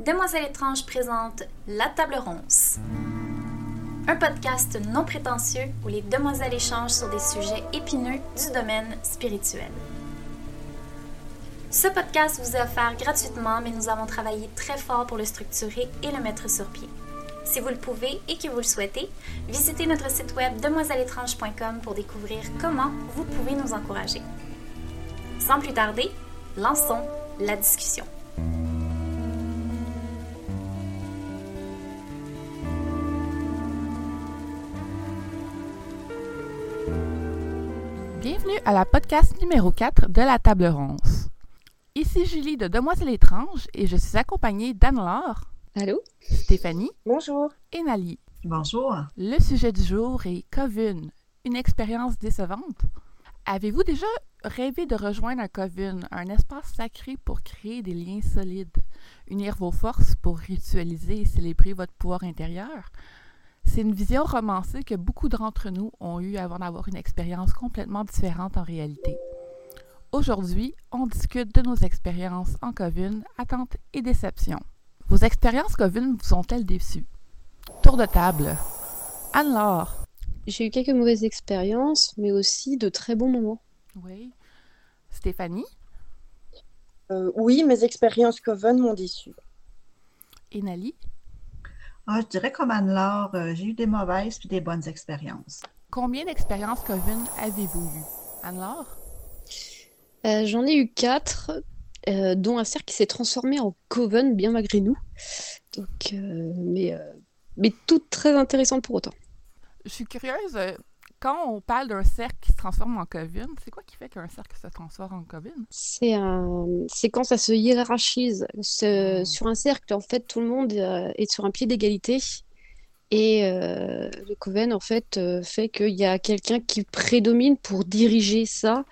Demoiselle étrange présente La Table Ronce. Un podcast non prétentieux où les demoiselles échangent sur des sujets épineux du domaine spirituel. Ce podcast vous est offert gratuitement, mais nous avons travaillé très fort pour le structurer et le mettre sur pied. Si vous le pouvez et que vous le souhaitez, visitez notre site web demoiselleétrange.com pour découvrir comment vous pouvez nous encourager. Sans plus tarder, lançons la discussion. À la podcast numéro 4 de la table ronde. Ici Julie de Demoiselle étrange et je suis accompagnée d'Anne-Laure. Allô? Stéphanie. Bonjour. Et Nali. Bonjour. Le sujet du jour est Coven, une expérience décevante. Avez-vous déjà rêvé de rejoindre un coven, un espace sacré pour créer des liens solides, unir vos forces pour ritualiser et célébrer votre pouvoir intérieur? C'est une vision romancée que beaucoup d'entre nous ont eue avant d'avoir une expérience complètement différente en réalité. Aujourd'hui, on discute de nos expériences en coven, attentes et déceptions. Vos expériences coven vous ont-elles déçues? Tour de table. Anne-Laure. J'ai eu quelques mauvaises expériences, mais aussi de très bons moments. Oui. Stéphanie? Euh, oui, mes expériences Coven m'ont déçu. Et Nali. Ah, je dirais comme Anne-Laure, euh, j'ai eu des mauvaises puis des bonnes expériences. Combien d'expériences Coven avez-vous eues? Anne-Laure? Euh, J'en ai eu quatre, euh, dont un cercle qui s'est transformé en Coven, bien malgré nous. Donc, euh, mais, euh, mais toutes très intéressantes pour autant. Je suis curieuse, quand on parle d'un cercle qui se transforme en Coven, c'est quoi qui fait qu'un cercle se transforme en Coven? C'est un... c'est quand ça se hiérarchise. Ce- Hmm. Sur un cercle, en fait, tout le monde euh, est sur un pied d'égalité. Et euh, le Coven, en fait, euh, fait qu'il y a quelqu'un qui prédomine pour diriger ça,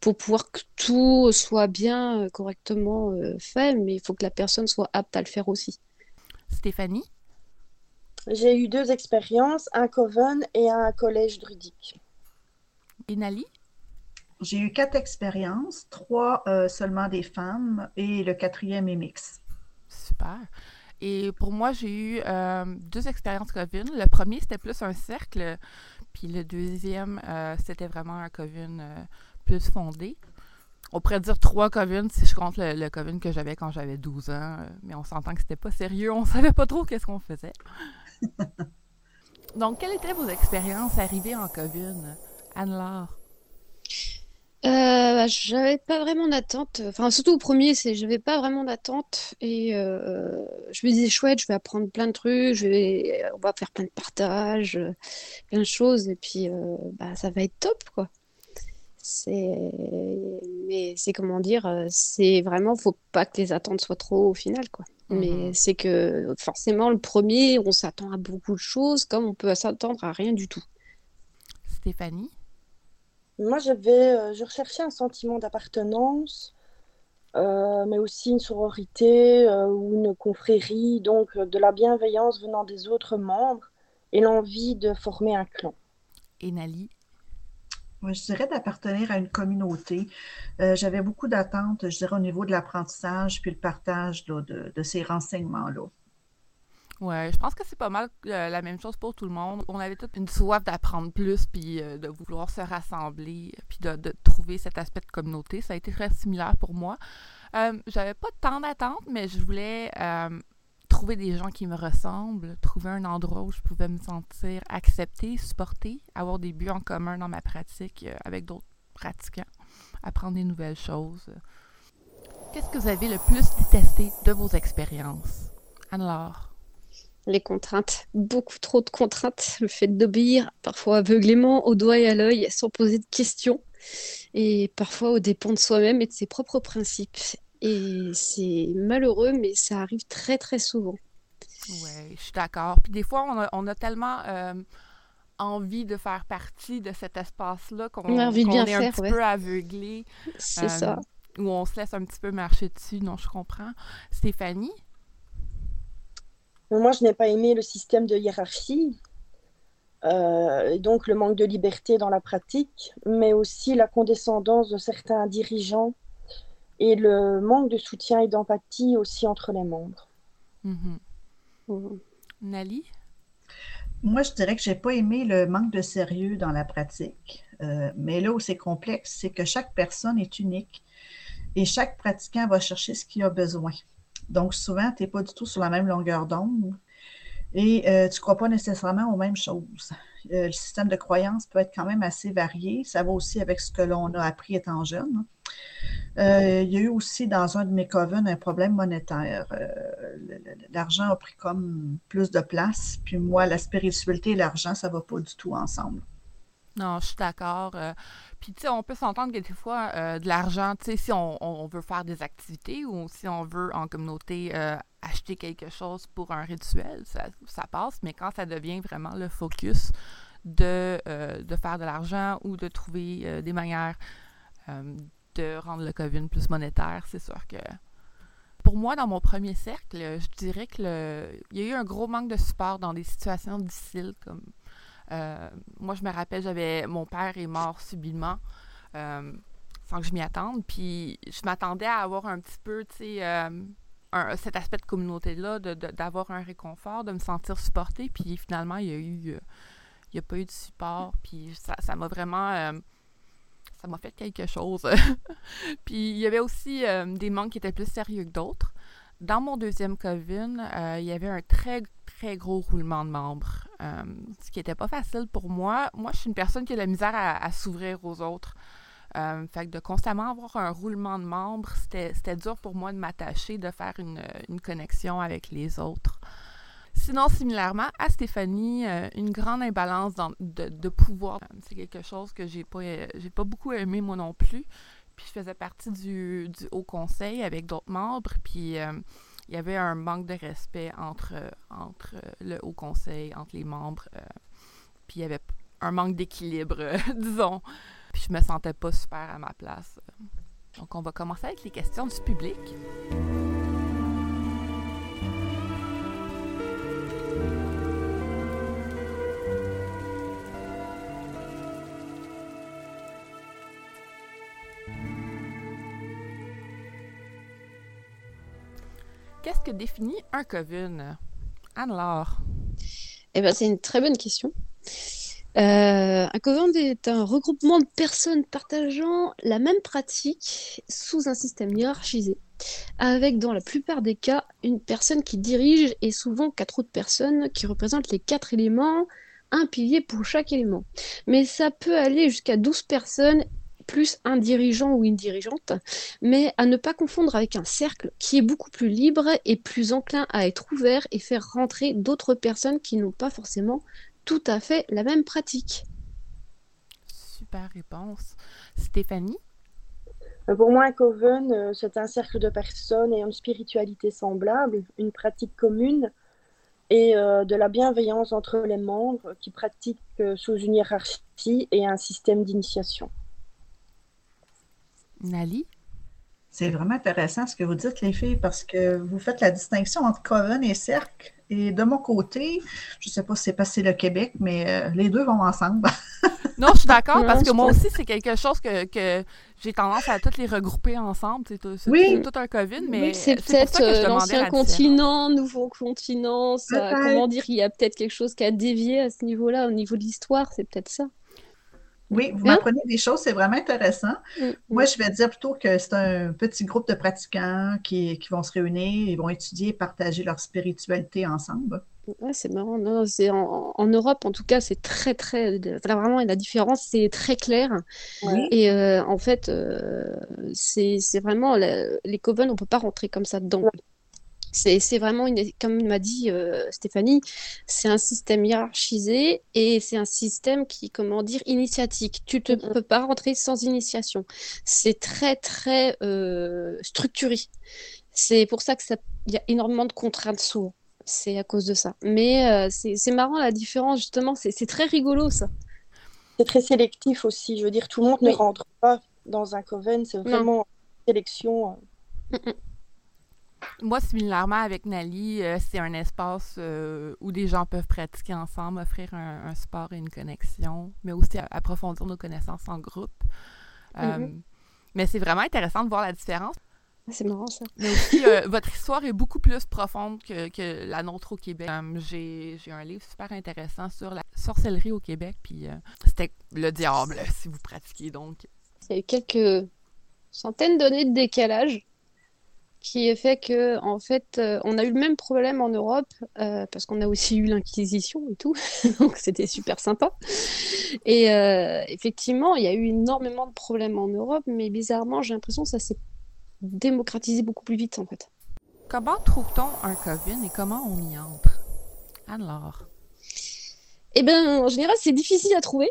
pour pouvoir que tout soit bien, euh, correctement euh, fait, mais il faut que la personne soit apte à le faire aussi. Stéphanie? J'ai eu deux expériences, un Coven et un collège druidique. Et Nali? J'ai eu quatre expériences, trois euh, seulement des femmes et le quatrième est mix. Super. Et pour moi, j'ai eu euh, deux expériences Coven. Le premier, c'était plus un cercle, puis le deuxième, euh, c'était vraiment un Coven euh, plus fondé. On pourrait dire trois Coven si je compte le, le Coven que j'avais quand j'avais 12 ans, mais on s'entend que c'était pas sérieux, on savait pas trop qu'est-ce qu'on faisait. Donc, quelles étaient vos expériences arrivées en Coven, Anne-Laure? Euh, bah, j'avais pas vraiment d'attente. Enfin, surtout au premier, c'est j'avais pas vraiment d'attente et euh, je me disais chouette, je vais apprendre plein de trucs, je vais, on va faire plein de partages, plein de choses et puis euh, bah ça va être top quoi. C'est, mais c'est comment dire, c'est vraiment, faut pas que les attentes soient trop au final quoi. Mais Mhm. c'est que forcément le premier, on s'attend à beaucoup de choses, comme on peut s'attendre à rien du tout. Stéphanie? Moi, j'avais, euh, je recherchais un sentiment d'appartenance, euh, mais aussi une sororité euh, ou une confrérie, donc euh, de la bienveillance venant des autres membres et l'envie de former un clan. Et Nali? Je dirais d'appartenir à une communauté. Euh, J'avais beaucoup d'attentes, je dirais, au niveau de l'apprentissage puis le partage de, ces renseignements-là. Ouais, je pense que c'est pas mal euh, la même chose pour tout le monde. On avait toute une soif d'apprendre plus, puis euh, de vouloir se rassembler, puis de, de trouver cet aspect de communauté. Ça a été très similaire pour moi. J'avais pas tant d'attentes, mais je voulais trouver des gens qui me ressemblent, trouver un endroit où je pouvais me sentir acceptée, supportée, avoir des buts en commun dans ma pratique euh, avec d'autres pratiquants, apprendre des nouvelles choses. Qu'est-ce que vous avez le plus détesté de vos expériences? Anne-Laure? Les contraintes, beaucoup trop de contraintes, le fait d'obéir parfois aveuglément au doigt et à l'œil sans poser de questions, et parfois aux dépens de soi-même et de ses propres principes. Et c'est malheureux, mais ça arrive très très souvent. Oui, je suis d'accord. Puis des fois, on a, on a tellement euh, envie de faire partie de cet espace-là qu'on est un faire, petit ouais. peu aveuglé, C'est euh, ça. où on se laisse un petit peu marcher dessus. Non, je comprends. Stéphanie? Moi, je n'ai pas aimé le système de hiérarchie, euh, et donc le manque de liberté dans la pratique, mais aussi la condescendance de certains dirigeants et le manque de soutien et d'empathie aussi entre les membres. Mhm. Nali? Moi, je dirais que j'ai pas aimé le manque de sérieux dans la pratique. Euh, mais là où c'est complexe, c'est que chaque personne est unique et chaque pratiquant va chercher ce qu'il a besoin. Donc, souvent, tu n'es pas du tout sur la même longueur d'onde et euh, tu ne crois pas nécessairement aux mêmes choses. Euh, le système de croyance peut être quand même assez varié. Ça va aussi avec ce que l'on a appris étant jeune. Euh, il y a eu aussi dans un de mes covens un problème monétaire. l'argent a pris comme plus de place, puis moi, la spiritualité et l'argent, ça ne va pas du tout ensemble. Non, je suis d'accord. puis, tu sais, on peut s'entendre que des fois, de l'argent, tu sais, si on, veut faire des activités ou si on veut en communauté acheter quelque chose pour un rituel, ça, passe, mais quand ça devient vraiment le focus de, euh, de faire de l'argent ou de trouver euh, des manières euh, de rendre le COVID plus monétaire, c'est sûr que pour moi, dans mon premier cercle, je dirais que le, il y a eu un gros manque de support dans des situations difficiles comme moi je me rappelle j'avais mon père est mort subitement sans que je m'y attende puis je m'attendais à avoir un petit peu tu sais cet aspect de communauté-là, d'avoir un réconfort, de me sentir supportée. Puis finalement, il y a eu. Euh, a pas eu de support. Puis ça m'a vraiment. Euh, ça m'a fait quelque chose. puis il y avait aussi euh, des manques qui étaient plus sérieux que d'autres. Dans mon deuxième COVID, il y avait un très, très gros roulement de membres, ce qui n'était pas facile pour moi. Moi, je suis une personne qui a la misère à s'ouvrir aux autres. Euh, fait que de constamment avoir un roulement de membres, c'était dur pour moi de m'attacher, de faire une, connexion avec les autres. Sinon, similairement à Stéphanie, euh, une grande imbalance de, pouvoir. C'est quelque chose que j'ai pas, j'ai pas beaucoup aimé moi non plus. Puis je faisais partie du, Haut Conseil avec d'autres membres, puis euh, il y avait un manque de respect entre, entre le Haut Conseil, entre les membres. puis il y avait un manque d'équilibre, disons. Puis je me sentais pas super à ma place. Donc on va commencer avec les questions du public. Qu'est-ce que définit un coven? Anne-Laure. Eh bien, c'est une très bonne question. Euh, un coven est un regroupement de personnes partageant la même pratique sous un système hiérarchisé, avec dans la plupart des cas une personne qui dirige et souvent quatre autres personnes qui représentent les quatre éléments, un pilier pour chaque élément. Mais ça peut aller jusqu'à 12 personnes plus un dirigeant ou une dirigeante, mais à ne pas confondre avec un cercle qui est beaucoup plus libre et plus enclin à être ouvert et faire rentrer d'autres personnes qui n'ont pas forcément tout à fait la même pratique. Super réponse. Stéphanie? Euh, Pour moi, un coven, euh, c'est un cercle de personnes ayant une spiritualité semblable, une pratique commune et euh, de la bienveillance entre les membres qui pratiquent sous une hiérarchie et un système d'initiation. Nali? C'est vraiment intéressant ce que vous dites, les filles, parce que vous faites la distinction entre coven et cercle. Et de mon côté, je ne sais pas si c'est passé le Québec, mais euh, les deux vont ensemble. non, je suis d'accord parce que moi aussi, c'est quelque chose que, que j'ai tendance à toutes les regrouper ensemble. C'est tout, oui. tout un COVID, mais c'est peut-être euh, l'ancien continent, nouveau continent. comment dire, il y a peut-être quelque chose qui a dévié à ce niveau-là, au niveau de l'histoire, c'est peut-être ça. Oui, vous m'apprenez des choses, c'est vraiment intéressant. Mm, Moi, mm. je vais dire plutôt que c'est un petit groupe de pratiquants qui, vont se réunir, ils vont étudier et partager leur spiritualité ensemble. Ouais, c'est marrant. Non, c'est en, Europe, en tout cas, c'est très, très. vraiment, la différence, c'est très clair. Et euh, en fait, euh, c'est vraiment. les coven, on ne peut pas rentrer comme ça dedans. C'est vraiment, une, comme m'a dit euh, Stéphanie, c'est un système hiérarchisé et c'est un système qui, comment dire, initiatique. Tu ne peux pas rentrer sans initiation. C'est très, très euh, structuré. C'est pour ça qu'il y a énormément de contraintes souvent. C'est à cause de ça. Mais euh, c'est marrant la différence, justement. C'est très rigolo, ça. C'est très sélectif aussi. Je veux dire, tout le monde ne rentre pas dans un coven. C'est vraiment une sélection. Moi, similairement avec Nali, euh, c'est un espace euh, où des gens peuvent pratiquer ensemble, offrir un, sport et une connexion, mais aussi approfondir nos connaissances en groupe. Euh, mm-hmm. Mais c'est vraiment intéressant de voir la différence. C'est marrant ça. Mais aussi, votre histoire est beaucoup plus profonde que, que la nôtre au Québec. J'ai, j'ai un livre super intéressant sur la sorcellerie au Québec, puis c'était le diable, si vous pratiquez donc. Il y a eu quelques centaines d'années de décalage qui a fait que, en fait, euh, on a eu le même problème en Europe, euh, parce qu'on a aussi eu l'Inquisition et tout, donc c'était super sympa. Et euh, effectivement, il y a eu énormément de problèmes en Europe, mais bizarrement, j'ai l'impression que ça s'est démocratisé beaucoup plus vite, en fait. Comment trouve-t-on un coven et comment on y entre? Alors. Eh bien, en général, c'est difficile à trouver.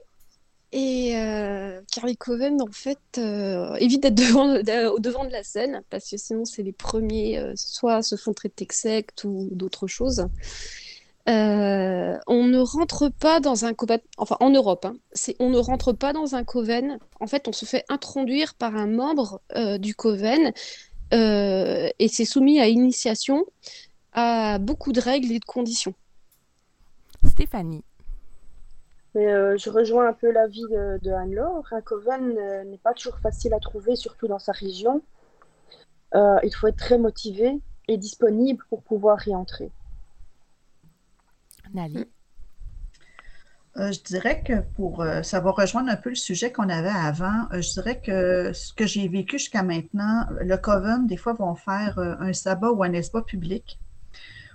Et euh, Carly Coven, en fait, euh, évite d'être au devant de la scène, parce que sinon, c'est les premiers, euh, soit se font traiter de secte ou d'autres choses. Euh, on ne rentre pas dans un coven, enfin en Europe, hein, on ne rentre pas dans un coven. En fait, on se fait introduire par un membre du coven et c'est soumis à initiation à beaucoup de règles et de conditions. Stéphanie. Mais euh, je rejoins un peu l'avis de, de Anne-Laure. Un coven euh, n'est pas toujours facile à trouver, surtout dans sa région. Euh, il faut être très motivé et disponible pour pouvoir y entrer. Nali. Euh, je dirais que pour euh, ça va rejoindre un peu le sujet qu'on avait avant. euh, je dirais que ce que j'ai vécu jusqu'à maintenant, le Coven, des fois, vont faire euh, un sabbat ou un espa public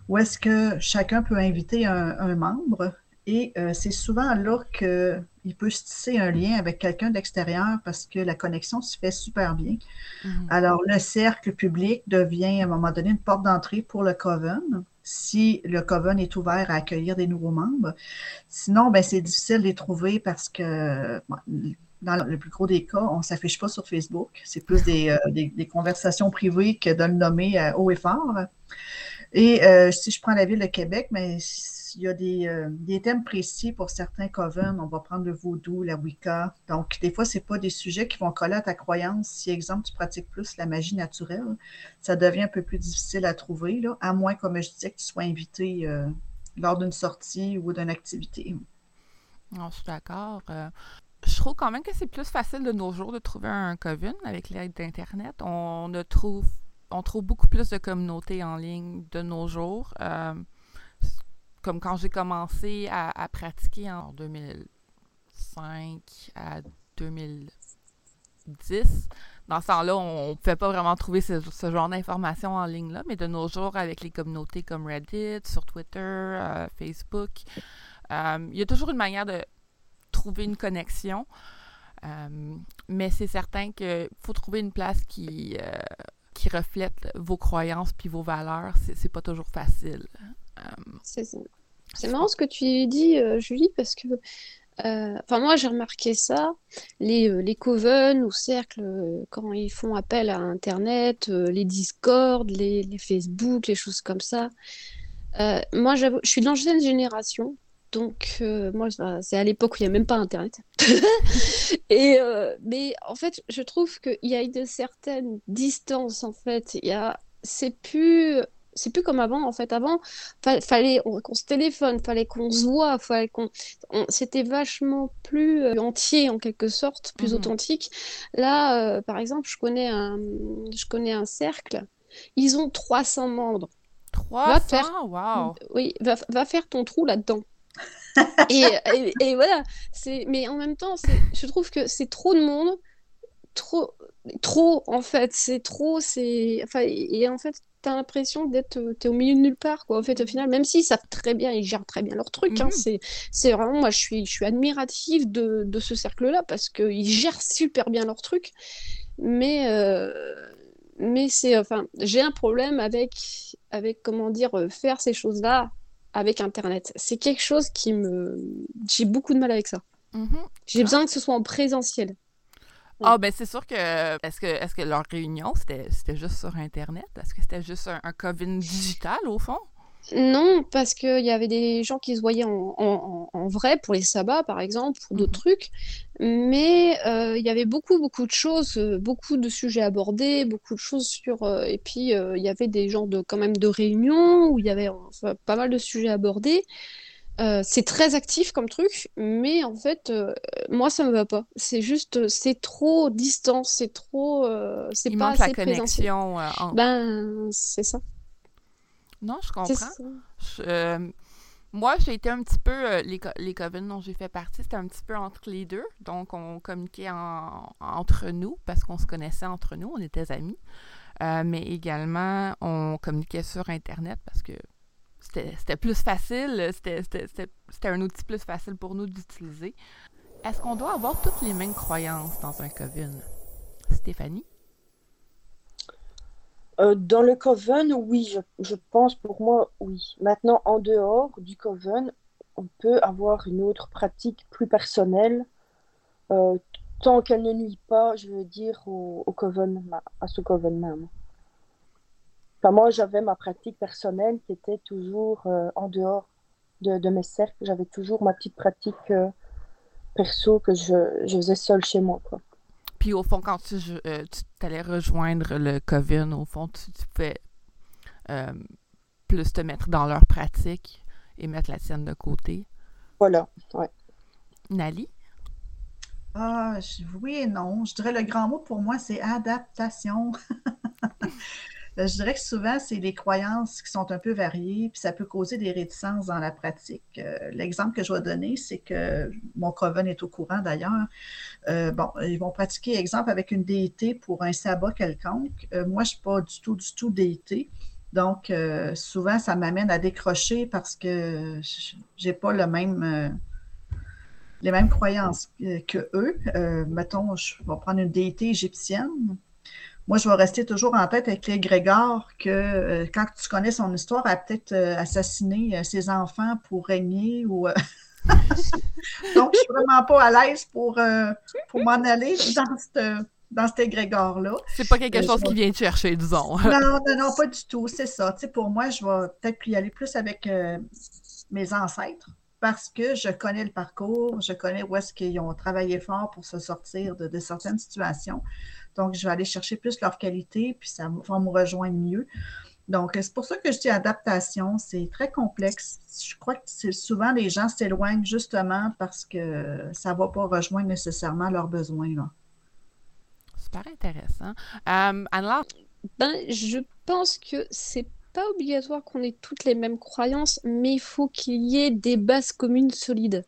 où est-ce que chacun peut inviter un, un membre et euh, c'est souvent là qu'il peut se tisser un lien avec quelqu'un d'extérieur parce que la connexion se fait super bien. Mhm. Alors, le cercle public devient à un moment donné une porte d'entrée pour le Coven, si le Coven est ouvert à accueillir des nouveaux membres. Sinon, ben, c'est difficile de les trouver parce que bon, dans le plus gros des cas, on ne s'affiche pas sur Facebook. C'est plus des, euh, des, des conversations privées que de le nommer euh, haut et fort. Et euh, si je prends la ville de Québec, mais il y a des, euh, des thèmes précis pour certains coven. On va prendre le vaudou, la Wicca. Donc, des fois, c'est pas des sujets qui vont coller à ta croyance. Si, exemple, tu pratiques plus la magie naturelle, ça devient un peu plus difficile à trouver, là, à moins, comme je disais, que tu sois invité euh, lors d'une sortie ou d'une activité. Non, je suis d'accord. Euh, je trouve quand même que c'est plus facile de nos jours de trouver un coven avec l'aide d'Internet. On ne trouve, on trouve beaucoup plus de communautés en ligne de nos jours. Comme quand j'ai commencé à, pratiquer en 2005 à 2010, dans ce temps-là, on ne pouvait pas vraiment trouver ce, genre d'informations en ligne-là, mais de nos jours, avec les communautés comme Reddit, sur Twitter, euh, Facebook, euh, il y a toujours une manière de trouver une connexion. Euh, mais c'est certain qu'il faut trouver une place qui, qui reflète vos croyances puis vos valeurs. C'est pas toujours facile. C'est marrant ce que tu dis, euh, Julie, parce que euh, moi j'ai remarqué ça, les, euh, les coven ou cercles, euh, quand ils font appel à Internet, les Discord, les, les Facebook, les choses comme ça. Moi je suis de l'ancienne génération, donc moi c'est à l'époque où il n'y a même pas Internet. Et mais en fait je trouve qu'il y a une certaine distance en fait. C'est plus c'est plus comme avant en fait. Avant fa- fallait on- qu'on se téléphone, fallait qu'on se voit, fallait qu'on on- c'était vachement plus euh, entier en quelque sorte, plus Mhm. authentique. Là, euh, par exemple, je connais un, je connais un cercle. Ils ont 300 membres. 300, faire- wow! Oui, va, va faire ton trou là-dedans. et, et, et voilà. C'est, mais en même temps, je trouve que c'est trop de monde, trop, trop en fait. C'est trop, c'est, enfin, et en fait, t'as l'impression d'être, t'es au milieu de nulle part, quoi. En fait, au final, même s'ils savent très bien, ils gèrent très bien leur truc. hein, Mhm. c'est, c'est vraiment, moi, je suis, je suis admirative de, de ce cercle-là parce qu'ils gèrent super bien leur truc. Mais, euh, mais c'est, enfin, j'ai un problème avec, avec, comment dire, euh, faire ces choses-là avec Internet. C'est quelque chose qui me... J'ai beaucoup de mal avec ça. Mhm. J'ai besoin que ce soit en présentiel. Ah, ben c'est sûr que. Est-ce que, est-ce que leur réunion, c'était, juste sur Internet? Est-ce que c'était juste un, un coven digital, au fond? Non, parce qu'il y avait des gens qui se voyaient en, en- en- en vrai pour les sabbats, par exemple, pour d'autres trucs. Mais euh, il y avait beaucoup, beaucoup de choses, euh, beaucoup de sujets abordés, beaucoup de choses sur... euh, et puis, euh, il y avait des genres de, quand même de réunions où il y avait enfin, pas mal de sujets abordés. Euh, c'est très actif comme truc, mais en fait, euh, moi, ça me va pas. C'est juste, c'est trop distant, c'est trop, euh, c'est pas la connexion. en- Ben, c'est ça. Non, je comprends. Je- moi, j'ai été un petit peu. les, co- les dont j'ai fait partie, c'était un petit peu entre les deux. Donc, on communiquait en- entre nous parce qu'on se connaissait entre nous, on était amis. Mais également, on communiquait sur Internet parce que c'était plus facile, c'était un outil plus facile pour nous d'utiliser. Est-ce qu'on doit avoir toutes les mêmes croyances dans un coven? Stéphanie? Euh, dans le coven, oui, je, pense pour moi, oui. Maintenant, en dehors du coven, on peut avoir une autre pratique plus personnelle, euh, tant qu'elle ne nuit pas, je veux dire, au, au coven, à ce coven même. Enfin, moi, j'avais ma pratique personnelle qui était toujours euh, en dehors de, de mes cercles. J'avais toujours ma petite pratique euh, perso que je, je faisais seule chez moi, quoi. Puis au fond, quand tu, euh, tu allais rejoindre le Coven, au fond, tu, tu pouvais euh, plus te mettre dans leur pratique et mettre la tienne de côté. Voilà, ouais. Nali? Ah, je- oui et non. Je dirais le grand mot pour moi, c'est adaptation. Euh, Je dirais que souvent, c'est des croyances qui sont un peu variées, puis ça peut causer des réticences dans la pratique. Euh, L'exemple que je vais donner, c'est que mon coven est au courant d'ailleurs. Euh, bon, ils vont pratiquer, exemple, avec une déité pour un sabbat quelconque. Moi, je ne suis pas du tout, du tout déité. Donc, souvent, ça m'amène à décrocher parce que je n'ai pas les mêmes croyances que, eux. Mettons, je vais prendre une déité égyptienne. Moi, je vais rester toujours en tête avec l'égrégore que euh, quand tu connais son histoire, elle a peut-être euh, assassiné euh, ses enfants pour régner ou. Donc, je suis vraiment pas à l'aise pour, pour m'en aller dans cette, dans cet égrégore-là. C'est pas quelque Euh, chose je qui vient te chercher, disons. Non, non, non, pas du tout. C'est ça. Tu sais, pour moi, je vais peut-être y aller plus avec euh, mes ancêtres parce que je connais le parcours, je connais où est-ce qu'ils ont travaillé fort pour se sortir de, de certaines situations. Donc, je vais aller chercher plus leur qualité, puis ça va me rejoindre mieux. Donc, c'est pour ça que je dis adaptation, c'est très complexe. Je crois que c'est souvent les gens s'éloignent justement parce que ça ne va pas rejoindre nécessairement leurs besoins. Là. Super intéressant. Euh, Anne-Laure, Ben, je pense que c'est pas obligatoire qu'on ait toutes les mêmes croyances, mais il faut qu'il y ait des bases communes solides.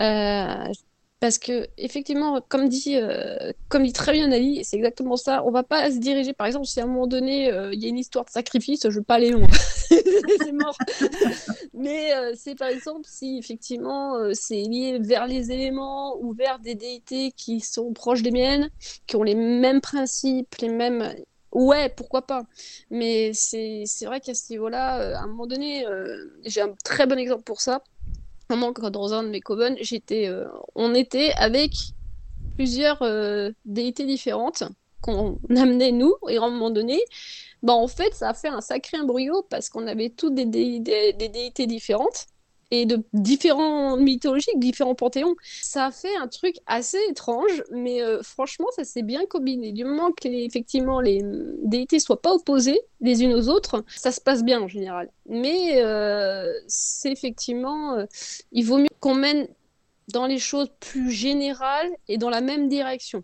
Euh, parce que, effectivement, comme dit, euh, comme dit très bien Ali, c'est exactement ça. On va pas se diriger, par exemple, si à un moment donné, euh, il y a une histoire de sacrifice, je veux pas aller loin. Mais euh, c'est par exemple si effectivement c'est lié vers les éléments ou vers des déités qui sont proches des miennes, qui ont les mêmes principes, les mêmes. Ouais, pourquoi pas. Mais c'est vrai qu'à ce niveau-là, à un moment donné, j'ai un très bon exemple pour ça. Moment, dans un de mes coven, euh, on était avec plusieurs euh, déités différentes qu'on amenait nous, et à un moment donné, bah, en fait, ça a fait un sacré imbroglio parce qu'on avait toutes des déités différentes et de différents mythologiques, différents panthéons. Ça a fait un truc assez étrange, mais euh, franchement, ça s'est bien combiné. Du moment que les, effectivement les euh, déités soient pas opposées les unes aux autres, ça se passe bien en général. Mais euh, c'est effectivement, euh, il vaut mieux qu'on mène dans les choses plus générales et dans la même direction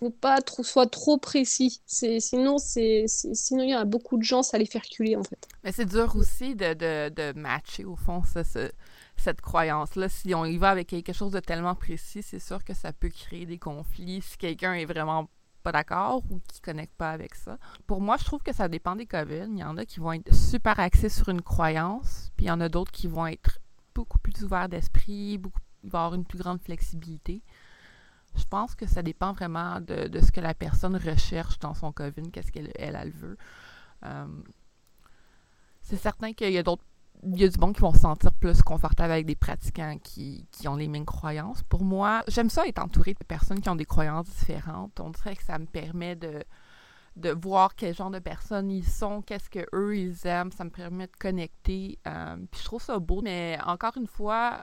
faut pas trop, soit trop précis. C'est, sinon, c'est, sinon, il y a beaucoup de gens, ça les fait reculer, en fait. mais c'est dur aussi de, matcher, au fond, cette croyance-là. Si on y va avec quelque chose de tellement précis, c'est sûr que ça peut créer des conflits si quelqu'un est vraiment pas d'accord ou qui connecte pas avec ça. Pour moi, je trouve que ça dépend des coven. Il y en a qui vont être super axés sur une croyance, puis il y en a d'autres qui vont être beaucoup plus ouverts d'esprit, beaucoup, avoir une plus grande flexibilité. Je pense que ça dépend vraiment de, de ce que la personne recherche dans son coven, qu'est-ce qu'elle elle, elle veut. Euh, c'est certain qu'il y a d'autres. Il y a du monde qui vont se sentir plus confortable avec des pratiquants qui, qui ont les mêmes croyances. Pour moi, j'aime ça être entourée de personnes qui ont des croyances différentes. On dirait que ça me permet de, de voir quel genre de personnes ils sont, qu'est-ce que eux ils aiment. Ça me permet de connecter. euh, puis je trouve ça beau. Mais encore une fois,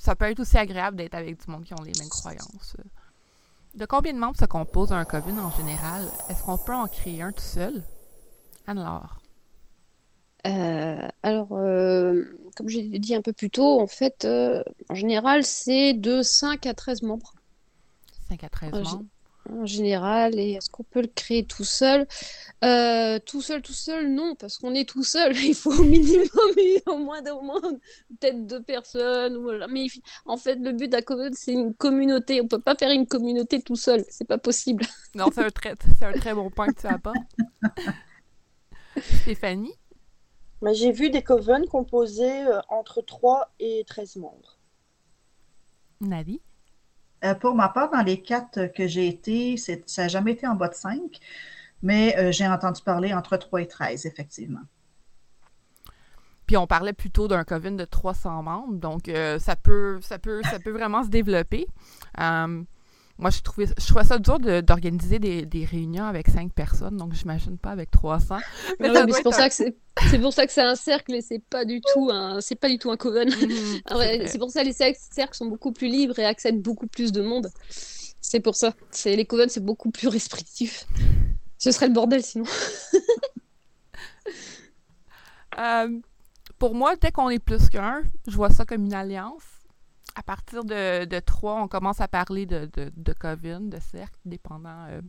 ça peut être aussi agréable d'être avec du monde qui ont les mêmes croyances. De combien de membres se compose un coven en général? Est-ce qu'on peut en créer un tout seul? Anne-Laure. Euh, alors, euh, comme j'ai dit un peu plus tôt, en fait, euh, en général, c'est de 5 à 13 membres. 5 à 13 Ah, membres. En général, et est-ce qu'on peut le créer tout seul? Euh, tout seul, tout seul, non, parce qu'on est tout seul. Il faut au minimum, au moins, au moins peut-être deux personnes. voilà. Mais en fait, le but d'un coven, c'est une communauté. On peut pas faire une communauté tout seul. C'est pas possible. Non, c'est un, très, c'est un très bon point que tu apportes. Stéphanie? Mais j'ai vu des coven composés euh, entre 3 et 13 membres. Nali? Euh, pour ma part, dans les quatre que j'ai été, ça n'a jamais été en bas de 5, mais euh, j'ai entendu parler entre 3 et 13, effectivement. Puis on parlait plutôt d'un coven de 300 membres, donc euh, ça, peut, ça, peut, ça peut vraiment se développer. Moi, je trouvais, je trouvais ça dur de- d'organiser des, des réunions avec 5 personnes, donc j'imagine pas avec 300. Mais Ouais, mais c'est pour être ça que c'est c'est pour ça que c'est un cercle et c'est pas du tout un c'est pas du tout un coven. un- ouais, c'est pour ça que les cercles cercles sont beaucoup plus libres et acceptent beaucoup plus de monde. C'est pour ça. C'est les covens, c'est beaucoup plus restrictif. Ce serait le bordel sinon. Euh, pour moi, dès qu'on est plus qu'un, je vois ça comme une alliance. À partir de, de trois, on commence à parler de, de, de cercle, dépendant euh,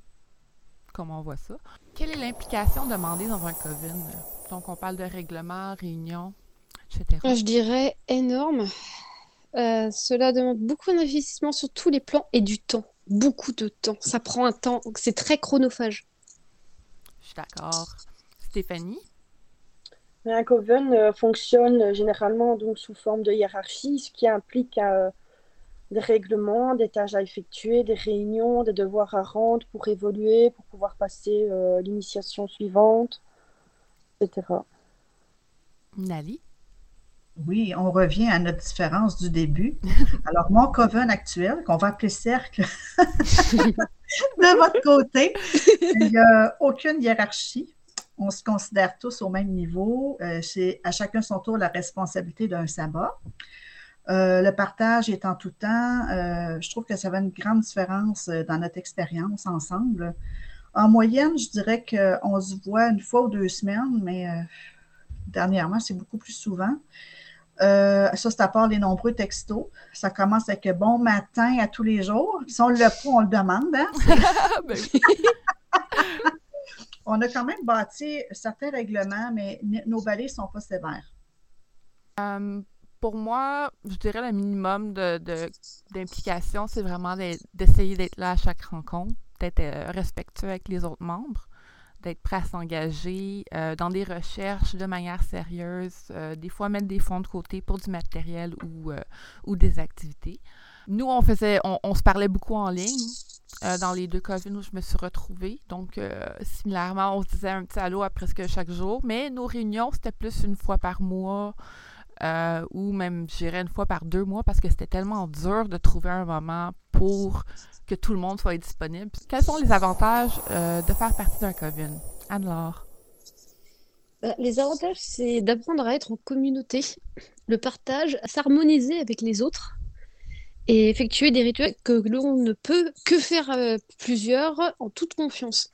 comment on voit ça. Quelle est l'implication demandée dans un coven? Donc, on parle de règlement, réunion, etc. Je dirais énorme. Euh, cela demande beaucoup d'investissement sur tous les plans et du temps. Beaucoup de temps. Ça prend un temps. C'est très chronophage. Je suis d'accord. Stéphanie? Un coven euh, fonctionne euh, généralement donc sous forme de hiérarchie, ce qui implique euh, des règlements, des tâches à effectuer, des réunions, des devoirs à rendre pour évoluer, pour pouvoir passer euh, l'initiation suivante, etc. Nali? Oui, on revient à notre différence du début. Alors, mon coven actuel, qu'on va appeler cercle de votre côté, il n'y a aucune hiérarchie. On se considère tous au même niveau. Euh, c'est à chacun son tour la responsabilité d'un sabbat. Euh, le partage est en tout temps. Euh, je trouve que ça va une grande différence dans notre expérience ensemble. En moyenne, je dirais qu'on se voit une fois ou deux semaines, mais dernièrement, c'est beaucoup plus souvent. Euh, ça, c'est à part les nombreux textos. Ça commence avec bon matin à tous les jours. Si on ne l'a pas, on le demande. Hein? Ben. On a quand même bâti certains règlements, mais nos balais ne sont pas sévères. Euh, pour moi, je dirais le minimum d'implication, c'est vraiment d'essayer d'être là à chaque rencontre, d'être euh, respectueux avec les autres membres, d'être prêt à s'engager euh, dans des recherches de manière sérieuse, des fois mettre des fonds de côté pour du matériel ou, des activités. Nous, on se parlait beaucoup en ligne euh, dans les deux covens où je me suis retrouvée. Donc, euh, similairement, on se disait un petit allô à presque chaque jour, mais nos réunions, c'était plus une fois par mois euh, ou même, je dirais, une fois par deux mois parce que c'était tellement dur de trouver un moment pour que tout le monde soit disponible. Quels sont les avantages de faire partie d'un coven? Anne-Laure? Bah, les avantages, c'est d'apprendre à être en communauté, le partage, s'harmoniser avec les autres et effectuer des rituels que l'on ne peut que faire euh, plusieurs en toute confiance.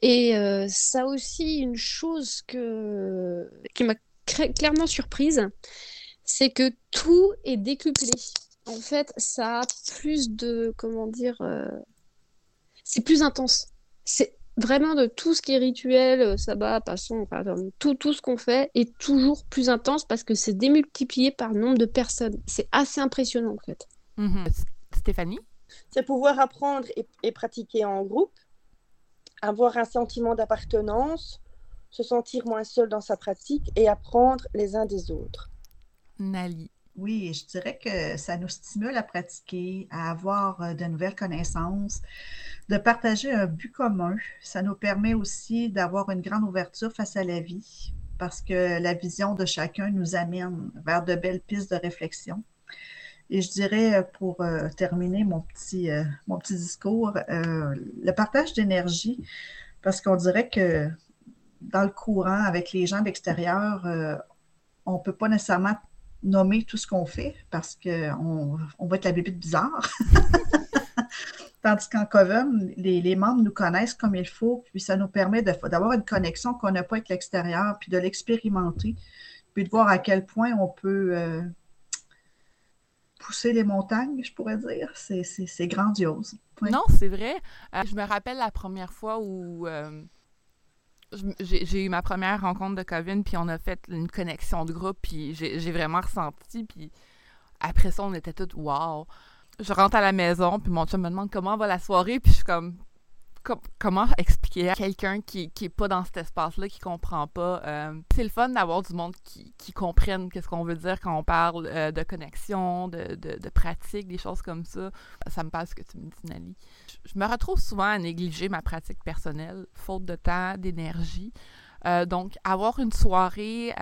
Et euh, ça aussi, une chose que... qui m'a clairement surprise, c'est que tout est décuplé. En fait, ça a plus de, comment dire, euh, c'est plus intense. C'est vraiment de tout ce qui est rituel, sabbat, passons, tout, tout ce qu'on fait est toujours plus intense parce que c'est démultiplié par le nombre de personnes. C'est assez impressionnant en fait. Mhm. S- Stéphanie? C'est pouvoir apprendre et, et pratiquer en groupe, avoir un sentiment d'appartenance, se sentir moins seul dans sa pratique et apprendre les uns des autres. Nali? Oui, je dirais que ça nous stimule à pratiquer, à avoir euh, de nouvelles connaissances, de partager un but commun. Ça nous permet aussi d'avoir une grande ouverture face à la vie parce que la vision de chacun nous amène vers de belles pistes de réflexion. Et je dirais, euh, pour euh, terminer mon petit, euh, mon petit discours, le partage d'énergie, parce qu'on dirait que dans le courant, avec les gens de l'extérieur, euh, on ne peut pas nécessairement nommer tout ce qu'on fait parce qu'on on va être la bébête bizarre. Tandis qu'en Coven, les, les membres nous connaissent comme il faut, puis ça nous permet d'avoir une connexion qu'on n'a pas avec l'extérieur, puis de l'expérimenter, puis de voir à quel point on peut pousser les montagnes, je pourrais dire. C'est grandiose. Non, c'est vrai. Euh, je me rappelle la première fois où euh, j'ai eu ma première rencontre de Coven, puis on a fait une connexion de groupe, puis j'ai vraiment ressenti, puis après ça, on était tous « wow ». Je rentre à la maison, puis mon chum me demande comment va la soirée, puis je suis comme comment expliquer à quelqu'un qui, qui est pas dans cet espace-là, qui comprend pas. Euh, c'est le fun d'avoir du monde qui, comprenne qu'est-ce qu'on veut dire quand on parle euh, de connexion, de, de, pratique, des choses comme ça. Ça me passe ce que tu me dis, Nali. Je, me retrouve souvent à négliger ma pratique personnelle, faute de temps, d'énergie. Euh, donc, avoir une soirée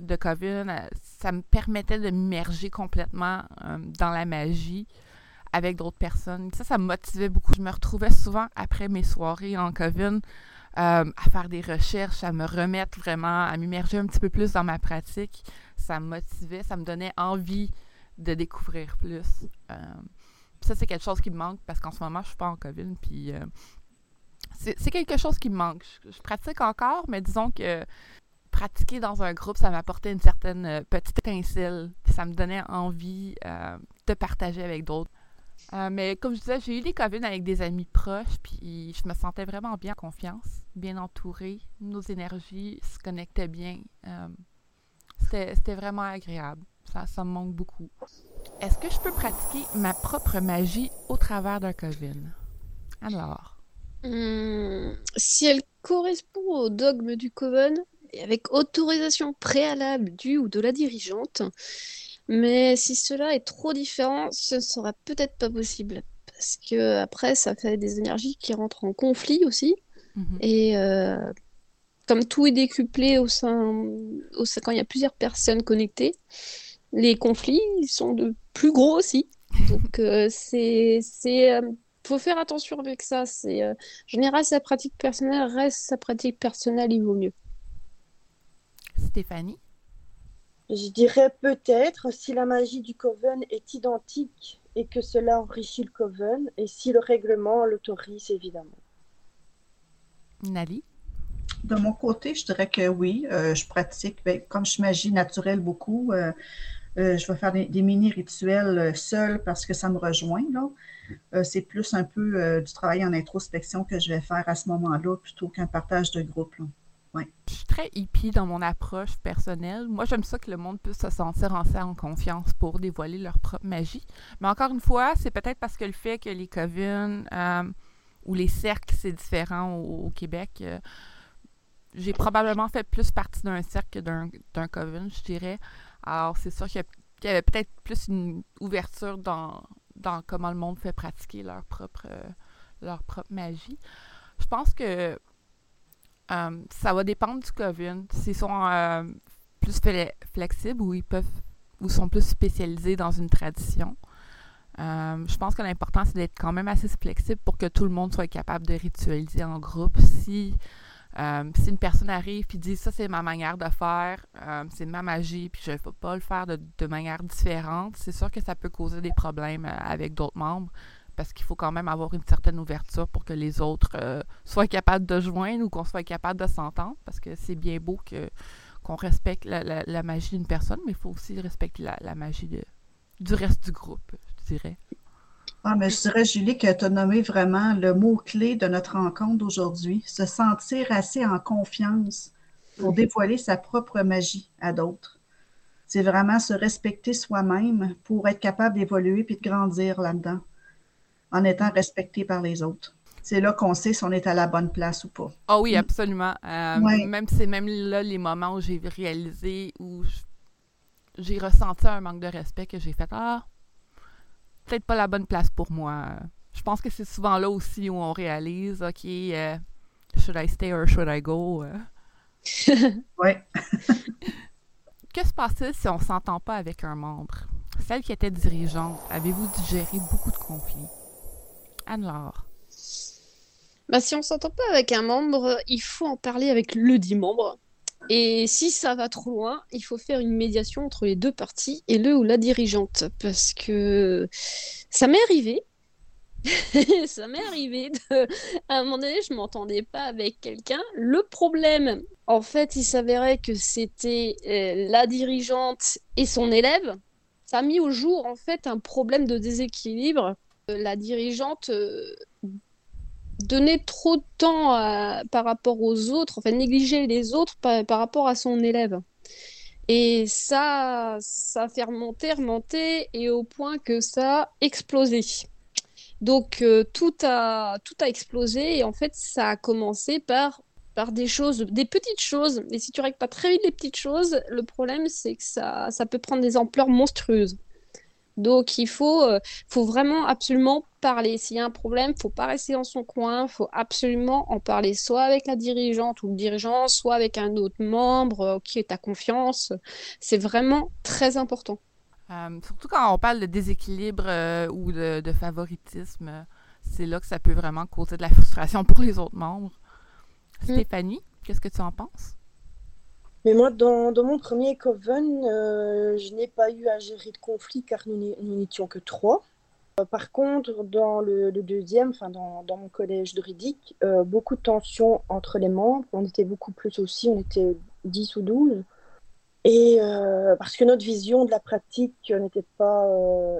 de COVID, ça me permettait de m'immerger complètement dans la magie avec d'autres personnes. Ça, ça me motivait beaucoup. Je me retrouvais souvent après mes soirées en COVID euh, à faire des recherches, à me remettre vraiment, à m'immerger un petit peu plus dans ma pratique. Ça me motivait, ça me donnait envie de découvrir plus. Euh, ça, c'est quelque chose qui me manque parce qu'en ce moment, je suis pas en COVID. Puis euh, c'est quelque chose qui me manque. Je, pratique encore, mais disons que pratiquer dans un groupe, ça m'apportait une certaine petite étincelle. Ça me donnait envie de partager avec d'autres. Euh, mais comme je disais, j'ai eu des COVID avec des amis proches, puis je me sentais vraiment bien en confiance, bien entourée. Nos énergies se connectaient bien. Euh, c'était vraiment agréable. Ça, me manque beaucoup. Est-ce que je peux pratiquer ma propre magie au travers d'un COVID? Alors. Hmm, si elle correspond au dogme du Coven, et avec autorisation préalable du ou de la dirigeante, mais si cela est trop différent, ce ne sera peut-être pas possible. Parce que après, ça fait des énergies qui rentrent en conflit aussi. Mhm. Et euh, comme tout est décuplé au sein, au sein, quand il y a plusieurs personnes connectées, les conflits sont de plus gros aussi. Donc euh, c'est c'est euh, faut faire attention avec ça. C'est en général sa pratique personnelle reste sa pratique personnelle, il vaut mieux. Stéphanie? Je dirais peut-être si la magie du Coven est identique et que cela enrichit le Coven et si le règlement l'autorise évidemment. Nali? De mon côté, je dirais que oui, euh, je pratique, ben, comme je suis magie naturelle beaucoup, euh, euh, je vais faire des, mini-rituels seuls parce que ça me rejoint. c'est plus un peu du travail en introspection que je vais faire à ce moment-là plutôt qu'un partage de groupe. Très hippie dans mon approche personnelle. Moi, j'aime ça que le monde puisse se sentir en, en confiance pour dévoiler leur propre magie. Mais encore une fois, c'est peut-être parce que le fait que les covens euh, ou les cercles, c'est différent au, Québec. Euh, j'ai probablement fait plus partie d'un cercle que d'un coven, je dirais. Alors, c'est sûr qu'il y, avait peut-être plus une ouverture dans, dans comment le monde fait pratiquer leur propre, leur propre magie. Je pense que euh, ça va dépendre du COVID. S'ils sont euh, plus flexibles ou ils peuvent ou sont plus spécialisés dans une tradition. Euh, je pense que l'important, c'est d'être quand même assez flexible pour que tout le monde soit capable de ritualiser en groupe. Si, si une personne arrive et dit ça, c'est ma manière de faire, c'est ma magie, puis je ne peux pas le faire de manière différente, c'est sûr que ça peut causer des problèmes avec d'autres membres parce qu'il faut quand même avoir une certaine ouverture pour que les autres euh, soient capables de joindre ou qu'on soit capable de s'entendre, parce que c'est bien beau que qu'on respecte la, magie d'une personne, mais il faut aussi respecter la, magie de, du reste du groupe, je dirais. Ah, mais je dirais, Julie, que tu as nommé vraiment le mot-clé de notre rencontre d'aujourd'hui, se sentir assez en confiance pour dévoiler sa propre magie à d'autres. C'est vraiment se respecter soi-même pour être capable d'évoluer puis de grandir là-dedans en étant respecté par les autres. C'est là qu'on sait si on est à la bonne place ou pas. Ah oui, absolument. Euh, même c'est même là les moments où j'ai réalisé, où j'ai ressenti un manque de respect que j'ai fait Ah, peut-être pas la bonne place pour moi. Je pense que c'est souvent là aussi où on réalise OK, euh, should I stay or should I go? oui. que se passe-t-il si on s'entend pas avec un membre? Celle qui était dirigeante, avez-vous digéré beaucoup de conflits? Anne-Laure bah, Si on s'entend pas avec un membre, il faut en parler avec le dit membre. Et si ça va trop loin, il faut faire une médiation entre les deux parties et le ou la dirigeante. Parce que ça m'est arrivé ça m'est arrivé à un moment donné, je m'entendais pas avec quelqu'un. Le problème, en fait, il s'avérait que c'était euh, la dirigeante et son élève. Ça a mis au jour en fait un problème de déséquilibre. Euh, la dirigeante euh, donnait trop de temps par rapport aux autres, enfin négligeait les autres par, par rapport à son élève. Et ça, ça fait remonter, remonter, et au point que ça a explosé. Donc euh, tout a, tout a explosé, et en fait ça a commencé par, par des choses, des petites choses. Et si tu règles pas très vite les petites choses, le problème c'est que ça, ça peut prendre des ampleurs monstrueuses. Donc il faut, euh, faut vraiment absolument parler. S'il y a un problème, faut pas rester dans son coin, faut absolument en parler soit avec la dirigeante ou le dirigeant, soit avec un autre membre euh, qui est à confiance. C'est vraiment très important. Euh, surtout quand on parle de déséquilibre euh, ou de, de favoritisme, c'est là que ça peut vraiment causer de la frustration pour les autres membres. Mm. Stéphanie, qu'est-ce que tu en penses? Mais moi, dans, mon premier coven, euh, je n'ai pas eu à gérer de conflit car nous n'é- nous n'étions que trois. Euh, Par contre, dans le, deuxième, enfin dans, mon collège juridique, euh, beaucoup de tensions entre les membres. On était beaucoup plus aussi, on était 10 ou 12. Et parce que notre vision de la pratique n'était pas,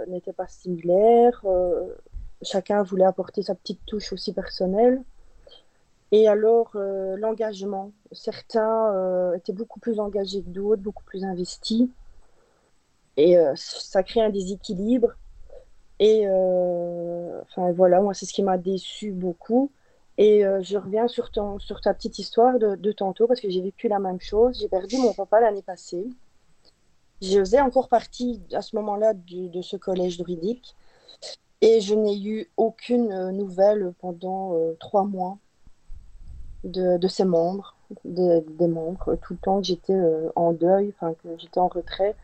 n'était pas similaire, chacun voulait apporter sa petite touche aussi personnelle. Et alors, euh, l'engagement. Certains euh, étaient beaucoup plus engagés que d'autres, beaucoup plus investis. Et euh, ça crée un déséquilibre. Et voilà, moi, c'est ce qui m'a déçu beaucoup. Et je reviens sur, ton, sur ta petite histoire de, de tantôt, parce que j'ai vécu la même chose. J'ai perdu mon papa l'année passée. Je faisais encore partie à ce moment-là de ce collège juridique. Et je n'ai eu aucune nouvelle pendant trois mois de, de ses membres, des, des membres, tout le temps que j'étais euh, en deuil, enfin que j'étais en retrait.